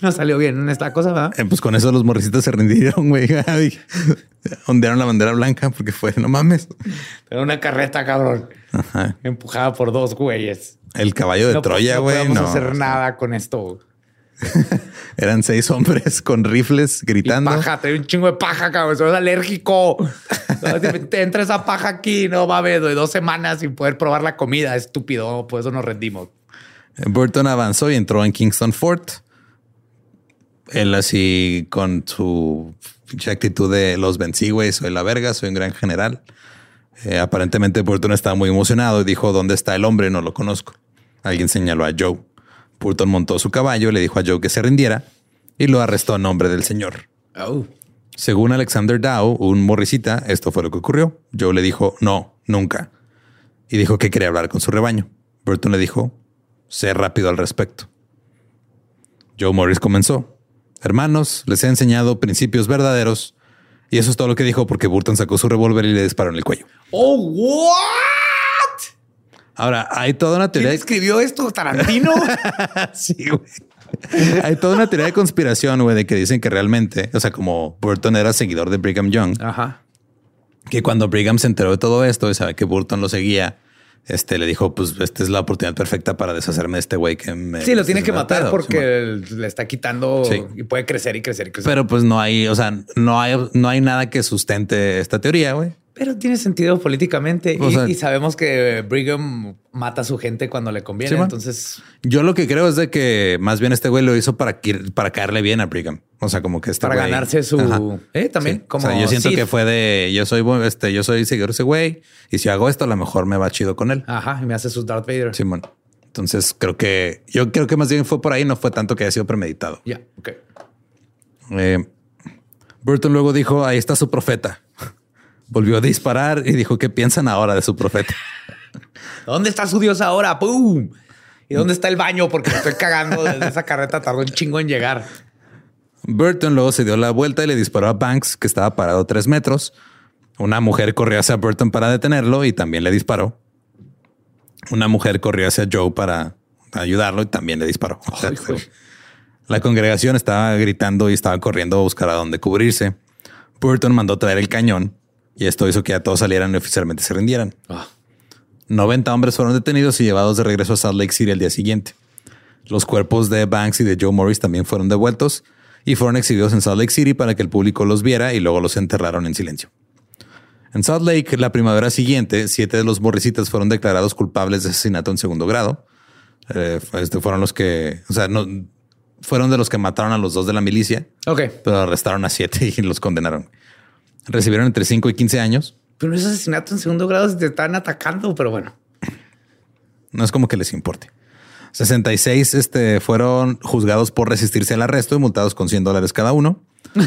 No salió bien en esta cosa, ¿verdad? Eh, pues con eso los morricitas se rindieron, güey. Ondearon la bandera blanca porque fue, no mames. Era una carreta, cabrón. Ajá. Empujada por dos güeyes. El caballo de no, Troya, no güey. podemos No, hacer nada con esto. Eran seis hombres con rifles Y gritando. paja, te un chingo de paja, cabrón. Soy alérgico. No, te entra esa paja aquí, no mames, doy dos semanas sin poder probar la comida. Estúpido, por eso nos rendimos. Burton avanzó y entró en Kingston Fort. Él así con su actitud de los vencí, güey, soy la verga, soy un gran general. Eh, aparentemente Burton estaba muy emocionado y dijo, ¿dónde está el hombre? No lo conozco. Alguien señaló a Joe. Burton montó su caballo, le dijo a Joe que se rindiera y lo arrestó en nombre del señor. Oh. Según Alexander Dow, un morrisita, esto fue lo que ocurrió. Joe le dijo, no, nunca. Y dijo que quería hablar con su rebaño. Burton le dijo, sé rápido al respecto. Joe Morris comenzó. Hermanos, les he enseñado principios verdaderos. Y eso es todo lo que dijo porque Burton sacó su revólver y le disparó en el cuello. Oh, what? Ahora, hay toda una ¿Quién teoría. escribió esto? Tarantino. sí, güey. Hay toda una teoría de conspiración, güey, de que dicen que realmente, o sea, como Burton era seguidor de Brigham Young, Ajá. que cuando Brigham se enteró de todo esto y sabe que Burton lo seguía, este le dijo, pues esta es la oportunidad perfecta para deshacerme de este güey que me... Sí, lo tiene que matar pedo". porque le está quitando Sí. y puede crecer y crecer y crecer. Pero pues no hay, o sea, no hay, no hay nada que sustente esta teoría, güey. Pero tiene sentido políticamente y, sea- y sabemos que Brigham mata a su gente cuando le conviene. Sí, entonces, Yo lo que creo es de que más bien este güey lo hizo para, para caerle bien a Brigham. O sea, como que este para güey- ganarse su Ajá. eh, también Sí. como O sea, yo siento Sith. que fue de yo soy este, yo soy seguidor de ese güey y si hago esto, a lo mejor me va chido con él. Ajá, y me hace su Darth Vader. Simón. Entonces creo que yo creo que más bien fue por ahí, no fue tanto que haya sido premeditado. Ya, ok. Eh, Burton luego dijo: Ahí está su profeta. Volvió a disparar y dijo: ¿Qué piensan ahora de su profeta? ¿Dónde está su Dios ahora? ¡Pum! ¿Y dónde está el baño? Porque me estoy cagando desde esa carreta. Tardó un chingo en llegar. Burton luego se dio la vuelta y le disparó a Banks, que estaba parado tres metros. Una mujer corrió hacia Burton para detenerlo y también le disparó. Una mujer corrió hacia Joe para ayudarlo y también le disparó. O sea, Ay, hijo. la congregación estaba gritando y estaba corriendo a buscar a dónde cubrirse. Burton mandó traer el cañón y esto hizo que ya todos salieran y oficialmente se rindieran. Ah. 90 hombres fueron detenidos y llevados de regreso a Salt Lake City al día siguiente. Los cuerpos de Banks y de Joe Morris también fueron devueltos y fueron exhibidos en Salt Lake City para que el público los viera y luego los enterraron en silencio. En Salt Lake, la primavera siguiente, siete de los morrisitas fueron declarados culpables de asesinato en segundo grado. Eh, este fueron los que, o sea, no fueron de los que mataron a los dos de la milicia, Ok. pero arrestaron a siete y los condenaron. Recibieron entre 5 y 15 años. Pero no es asesinato en segundo grado si te están atacando, pero bueno. No es como que les importe. 66 este, fueron juzgados por resistirse al arresto y multados con 100 dólares cada uno.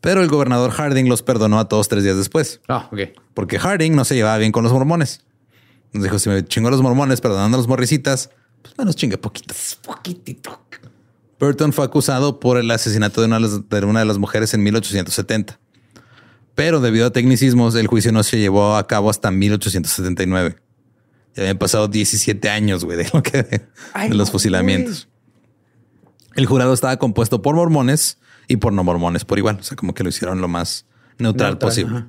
Pero el gobernador Harding los perdonó a todos tres días después, Ah, ok. porque Harding no se llevaba bien con los mormones. Nos dijo, si me chingó a los mormones perdonando a los morrisitas, pues menos chingue poquito. Poquitito. Burton fue acusado por el asesinato de una de las, de una de las mujeres en 1870. Pero debido a tecnicismos, el juicio no se llevó a cabo hasta 1879. Ya habían pasado 17 años, güey, de, lo que- de Ay, los fusilamientos. El jurado estaba compuesto por mormones y por no mormones por igual. O sea, como que lo hicieron lo más neutral, Neutral, posible. ajá.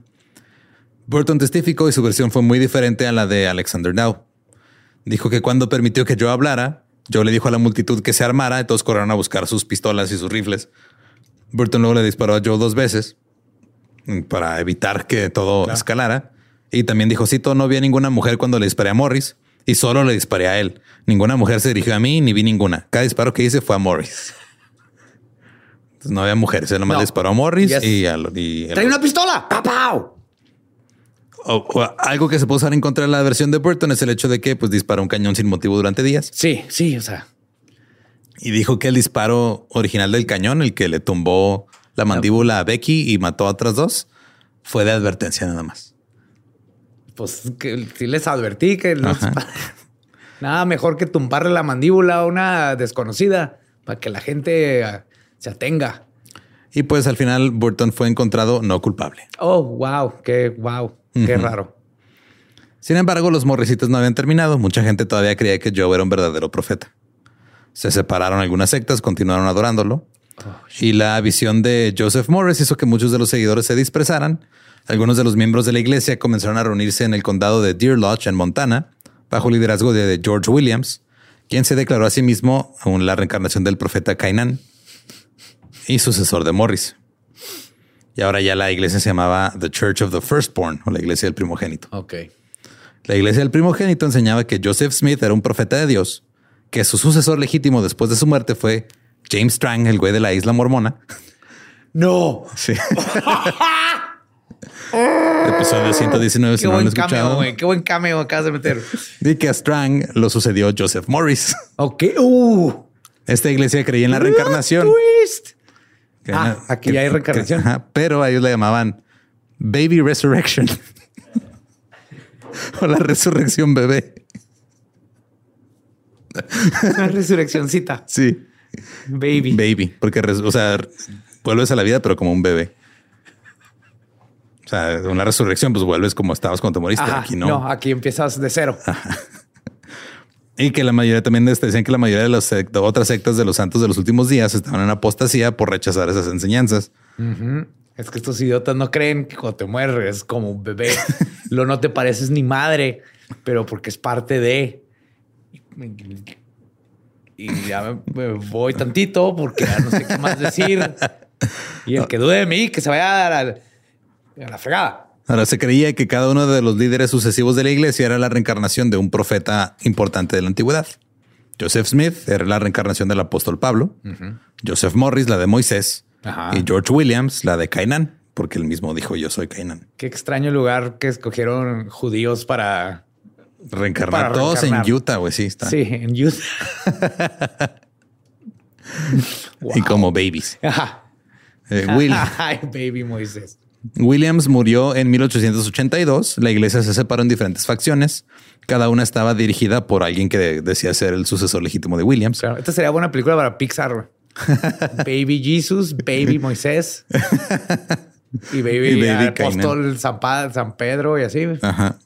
Burton testificó y su versión fue muy diferente a la de Alexander Dow. Dijo que cuando permitió que Joe hablara, Joe le dijo a la multitud que se armara y todos corrieron a buscar sus pistolas y sus rifles. Burton luego le disparó a Joe dos veces para evitar que todo escalara. Y también dijo, cito, no vi a ninguna mujer cuando le disparé a Morris y solo le disparé a él. Ninguna mujer se dirigió a mí ni vi ninguna. Cada disparo que hice fue a Morris. Entonces no había mujeres. Él nomás No. le disparó a Morris Yes. y a... lo- y a ¡Trae una pistola! ¡Papau! o- o algo que se puede usar en contra de la versión de Burton es el hecho de que pues disparó un cañón sin motivo durante días Sí, sí, o sea. y dijo que el disparo original del cañón, el que le tumbó la mandíbula a Becky y mató a otras dos, fue de advertencia nada más. Pues que sí les advertí que nada mejor que tumbarle la mandíbula a una desconocida para que la gente ah, se atenga. Y pues al final Burton fue encontrado no culpable. Oh, wow, qué wow, qué raro. Sin embargo, los morricitos no habían terminado. Mucha gente todavía creía que Joe era un verdadero profeta. Se separaron algunas sectas, continuaron adorándolo. Y la visión de Joseph Morris hizo que muchos de los seguidores se dispersaran. Algunos de los miembros de la iglesia comenzaron a reunirse en el condado de Deer Lodge, en Montana, bajo el liderazgo de George Williams, quien se declaró a sí mismo aún la reencarnación del profeta Cainan y sucesor de Morris. Y ahora ya la iglesia se llamaba The Church of the Firstborn, o la iglesia del primogénito. Ok. La iglesia del primogénito enseñaba que Joseph Smith era un profeta de Dios, que su sucesor legítimo después de su muerte fue James Strang, el güey de la isla mormona. No. Sí. Episodio 119, si no lo cameo, escuchado. güey. Qué buen cameo acabas de meter. Y que a Strang lo sucedió Joseph Morris. Ok. Uh. Esta iglesia creía en la reencarnación. Twist. Que Ah, aquí ya hay reencarnación. ajá, pero a ellos la llamaban Baby Resurrection. o la resurrección bebé. Una resurreccioncita. Sí. Baby. Baby. Porque, o sea, vuelves a la vida, pero como un bebé. O sea, una resurrección, pues vuelves como estabas cuando te moriste. Ajá, Aquí no. no. aquí empiezas de cero. Y que la mayoría también este- decían que la mayoría de las sect- otras sectas de los santos de los últimos días estaban en apostasía por rechazar esas enseñanzas. Es que estos idiotas no creen que cuando te mueres es como un bebé. Lo no te pareces ni madre, pero porque es parte de. Y ya me, me voy tantito porque ya no sé qué más decir. Y el que dude de mí, que se vaya a la, a la fregada. Ahora se creía que cada uno de los líderes sucesivos de la iglesia era la reencarnación de un profeta importante de la antigüedad. Joseph Smith era la reencarnación del apóstol Pablo, Joseph Morris la de Moisés Ajá. y George Williams la de Cainán, porque él mismo dijo yo soy Cainán. Qué extraño lugar que escogieron judíos para. Reencarnar todos reencarnar. en Utah, güey, sí está. Sí, en Utah. Y como babies. Ajá. Eh, Will- Ay, baby Moisés. Williams murió en 1882. La iglesia se separó en diferentes facciones. Cada una estaba dirigida por alguien que decía ser el sucesor legítimo de Williams. Claro, esta sería buena película para Pixar. güey. Baby Jesus, Baby Moisés y Baby, Y Baby Apóstol San, Pa- San Pedro y así. Ajá.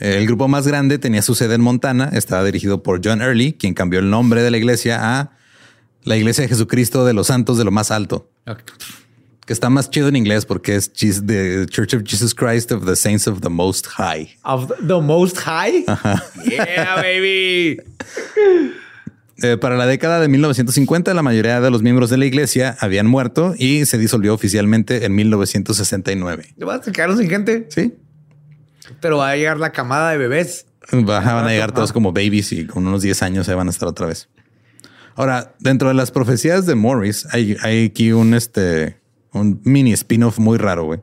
El grupo más grande tenía su sede en Montana. Estaba dirigido por John Early, quien cambió el nombre de la iglesia a la Iglesia de Jesucristo de los Santos de lo Más Alto, que está más chido en inglés porque es The Church of Jesus Christ of the Saints of the Most High. Of the Most High. Yeah, baby. Eh, para la década de 1950, la mayoría de los miembros de la iglesia habían muerto y se disolvió oficialmente en 1969. Te vas a quedar sin gente, Sí. Pero va a llegar la camada de bebés. Va- Van a llegar todos como babies y con unos 10 años ahí van a estar otra vez. Ahora, dentro de las profecías de Morris, hay, hay aquí un, este, un mini spin-off muy raro, güey.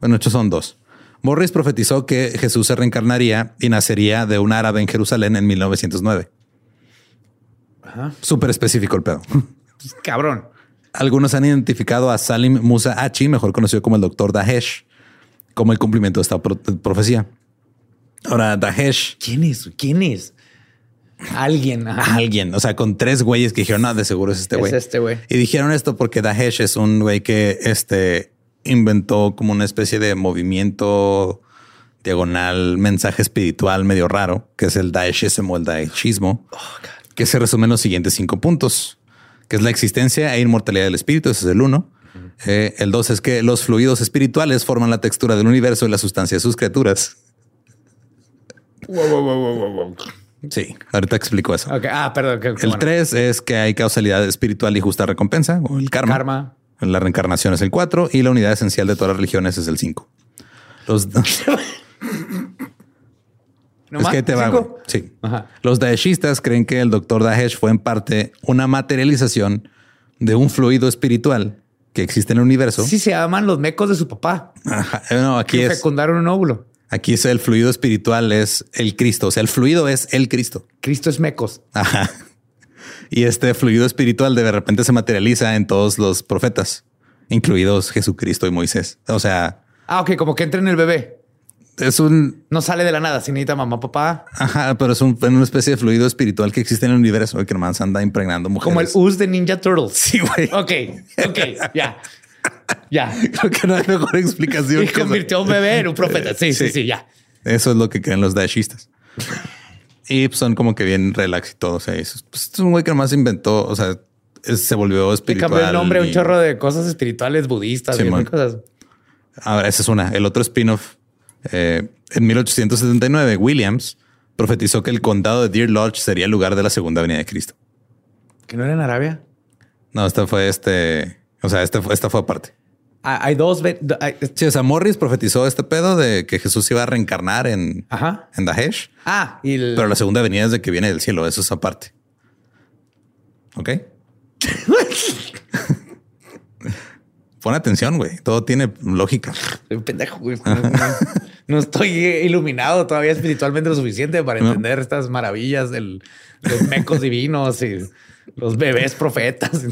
Bueno, hecho son dos. Morris profetizó que Jesús se reencarnaría y nacería de un árabe en Jerusalén en 1909. Súper específico el pedo. Cabrón. Algunos han identificado a Salim Musa Hachi, mejor conocido como el doctor Dahesh, como el cumplimiento de esta pro- profecía. Ahora, Dahesh ¿Quién es? ¿Quién es? Alguien. Ajá. alguien, o sea, con tres güeyes que dijeron, no, de seguro es este Es güey. este güey. Y dijeron esto porque Daesh es un güey que este, inventó como una especie de movimiento diagonal, mensaje espiritual medio raro, que es el Daeshismo o el Daeshismo, que se resume en los siguientes cinco puntos, que es la existencia e inmortalidad del espíritu, ese es el uno. Eh, el dos es que los fluidos espirituales forman la textura del universo y la sustancia de sus criaturas. Sí, ahorita explico eso. Ok. Ah, perdón. El bueno. 3 es que hay causalidad espiritual y justa recompensa, o el karma. Karma. La reencarnación es el 4 y la unidad esencial de todas las religiones es el 5. Los, es que te va. ¿Cinco? Sí. Ajá. Los daeshistas creen que el doctor Daesh fue en parte una materialización de un fluido espiritual que existe en el universo. Sí se llaman los mecos de su papá. Ajá. Eh, No, aquí Que es, fecundaron un óvulo. aquí es el fluido espiritual, es el Cristo. O sea, el fluido es el Cristo. Cristo es mecos. Ajá. Y este fluido espiritual de repente se materializa en todos los profetas, incluidos Jesucristo y Moisés. O sea, Ah, ok. Como que entra en el bebé. Es un, No sale de la nada. Si necesita mamá, papá. ajá, pero es un- una especie de fluido espiritual que existe en el universo y que nomás anda impregnando mujeres. Como el us de Ninja Turtles. Sí, güey. Ok, ok, ya. Ya. Creo que no hay mejor explicación. Y convirtió a un bebé en un profeta. Sí, sí, Sí. sí, ya. Eso es lo que creen los daeshistas. Y pues, son como que bien relax y todo. O sea, es, pues, es un güey que nomás inventó, o sea, es- se volvió espiritual. cambió el nombre a un y- chorro de cosas espirituales budistas Sí, y cosas. Ahora, esa es una. El otro spin-off. Eh, en 1879, Williams profetizó que el condado de Deer Lodge sería el lugar de la segunda venida de Cristo. ¿Que no era en Arabia? No, esta fue este. O sea, esta fue, esta fue aparte. Ah, Hay dos. hay- Sí, o sea, Morris profetizó este pedo de que Jesús iba a reencarnar en, Ajá. en Daesh, Ah, y el- pero la segunda venida es de que viene del cielo. Eso es aparte. Ok. Pon atención, güey. Todo tiene lógica. Soy un pendejo, güey. No, no- no estoy iluminado todavía espiritualmente lo suficiente para No. entender estas maravillas de los mecos divinos y los bebés profetas.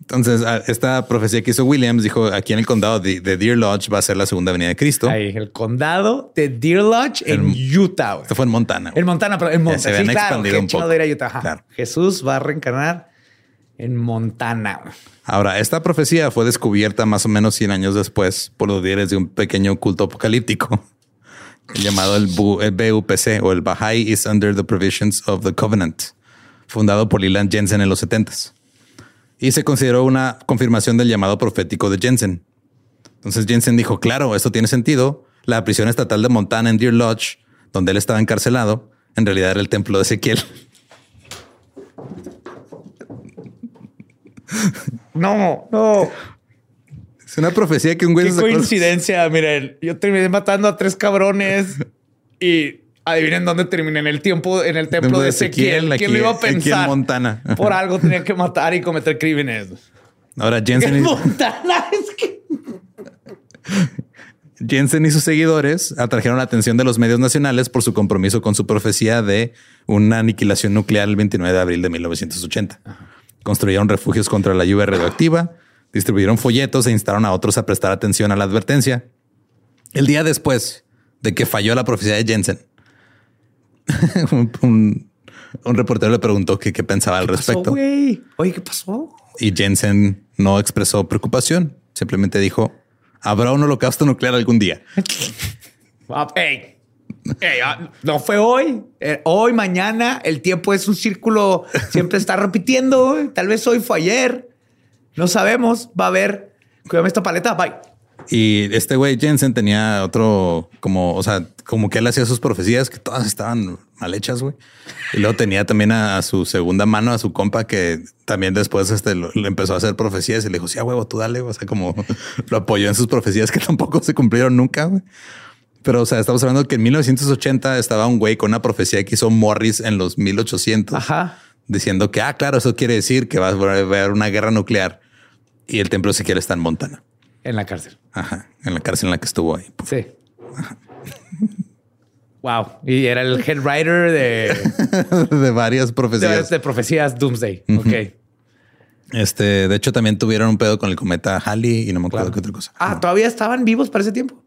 Entonces, esta profecía que hizo Williams dijo aquí en el condado de, de Deer Lodge va a ser la segunda venida de Cristo. Ahí, el condado de Deer Lodge en Utah. Esto fue en Montana. En Montana, pero en Montana. se sí, claro, expandido un poco. de ir a Utah. Claro. Jesús va a reencarnar en Montana. Ahora, esta profecía fue descubierta más o menos 100 años después por los líderes de un pequeño culto apocalíptico llamado el, Bu- BUPC o el Baha'i is Under the Provisions of the Covenant, fundado por Leland Jensen en los 70s. Y se consideró una confirmación del llamado profético de Jensen. Entonces Jensen dijo, claro, esto tiene sentido. La prisión estatal de Montana en Deer Lodge, donde él estaba encarcelado, en realidad era el templo de Ezequiel. No, no. Es una profecía que un güey Qué sacó- coincidencia. Miren, yo terminé matando a tres cabrones y adivinen dónde terminé en el tiempo, en el templo de Ezequiel. ¿Quién lo iba a pensar? Montana. Por algo tenía que matar y cometer crímenes. Ahora En Jensen, Montana es que Jensen y sus seguidores atrajeron la atención de los medios nacionales por su compromiso con su profecía de una aniquilación nuclear el 29 de abril de 1980. Construyeron refugios contra la lluvia radioactiva, distribuyeron folletos e instaron a otros a prestar atención a la advertencia. El día después de que falló la profecía de Jensen, un, un- un reportero le preguntó qué pensaba al respecto. Oye, ¿qué pasó? Y Jensen no expresó preocupación. Simplemente dijo, habrá un holocausto nuclear algún día. Ah, no fue hoy. Eh, hoy, mañana, el tiempo es un círculo, siempre está repitiendo. Tal vez hoy fue ayer. No sabemos. Va a haber. Cuídame esta paleta. Bye. Y este güey Jensen tenía otro, como, o sea, como que él hacía sus profecías que todas estaban mal hechas, güey. Y luego tenía también a, a su segunda mano, a su compa, que también después este, lo, le empezó a hacer profecías y le dijo, sí, a huevo, tú dale. O sea, como lo apoyó en sus profecías que tampoco se cumplieron nunca, güey. Pero, o sea, estamos hablando que en 1980 estaba un güey con una profecía que hizo Morris en los 1800. Ajá. diciendo que, ah, claro, eso quiere decir que va a haber una guerra nuclear y el templo Ezequiel está en Montana. En la cárcel. Ajá, en la cárcel en la que estuvo ahí. Sí. wow. Y era el head writer de, de varias de, profecías. de profecías Doomsday. Ok. Este, de hecho, también tuvieron un pedo con el cometa Halley y no me acuerdo Claro. qué otra cosa. Ah, todavía estaban vivos para ese tiempo.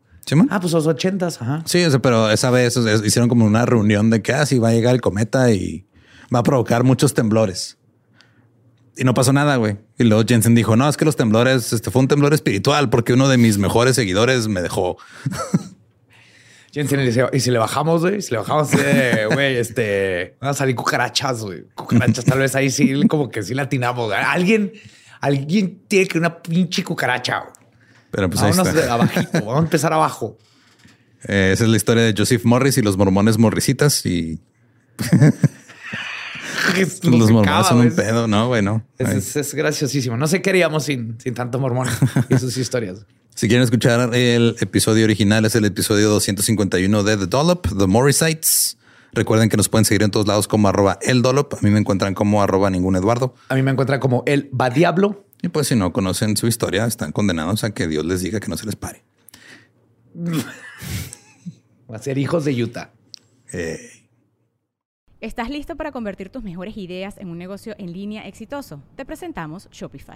Ah, pues los ochentas. Ajá. Sí, o sea, pero esa vez o sea, hicieron como una reunión de que así va a llegar el cometa y va a provocar muchos temblores. Y no pasó nada, güey. Y luego Jensen dijo, no, es que los temblores, este fue un temblor espiritual porque uno de mis mejores seguidores me dejó. Jensen le dice, y si le bajamos, güey, si le bajamos, eh, güey, este, van a salir cucarachas, güey. Cucarachas, tal vez ahí sí, como que sí latinamos. güey. Alguien, alguien tiene que una pinche cucaracha. güey. Pero pues ahí Vámonos está. abajito, vamos a empezar abajo. Eh, esa es la historia de Joseph Morris y los mormones morrisitas y los mormones acaba, son un pedo, ¿no? Bueno, Es, es- es graciosísimo. No sé qué haríamos sin, sin tanto mormón y sus historias. si quieren escuchar el episodio original, es el episodio 251 de The Dollop, The Morrisites. Recuerden que nos pueden seguir en todos lados como arroba el Dollop. A mí me encuentran como arroba ningún Eduardo. A mí me encuentra como el va diablo. Y pues si no conocen su historia, están condenados a que Dios les diga que no se les pare. Va a ser hijos de Utah. Eh, ¿Estás listo para convertir tus mejores ideas en un negocio en línea exitoso? Te presentamos Shopify.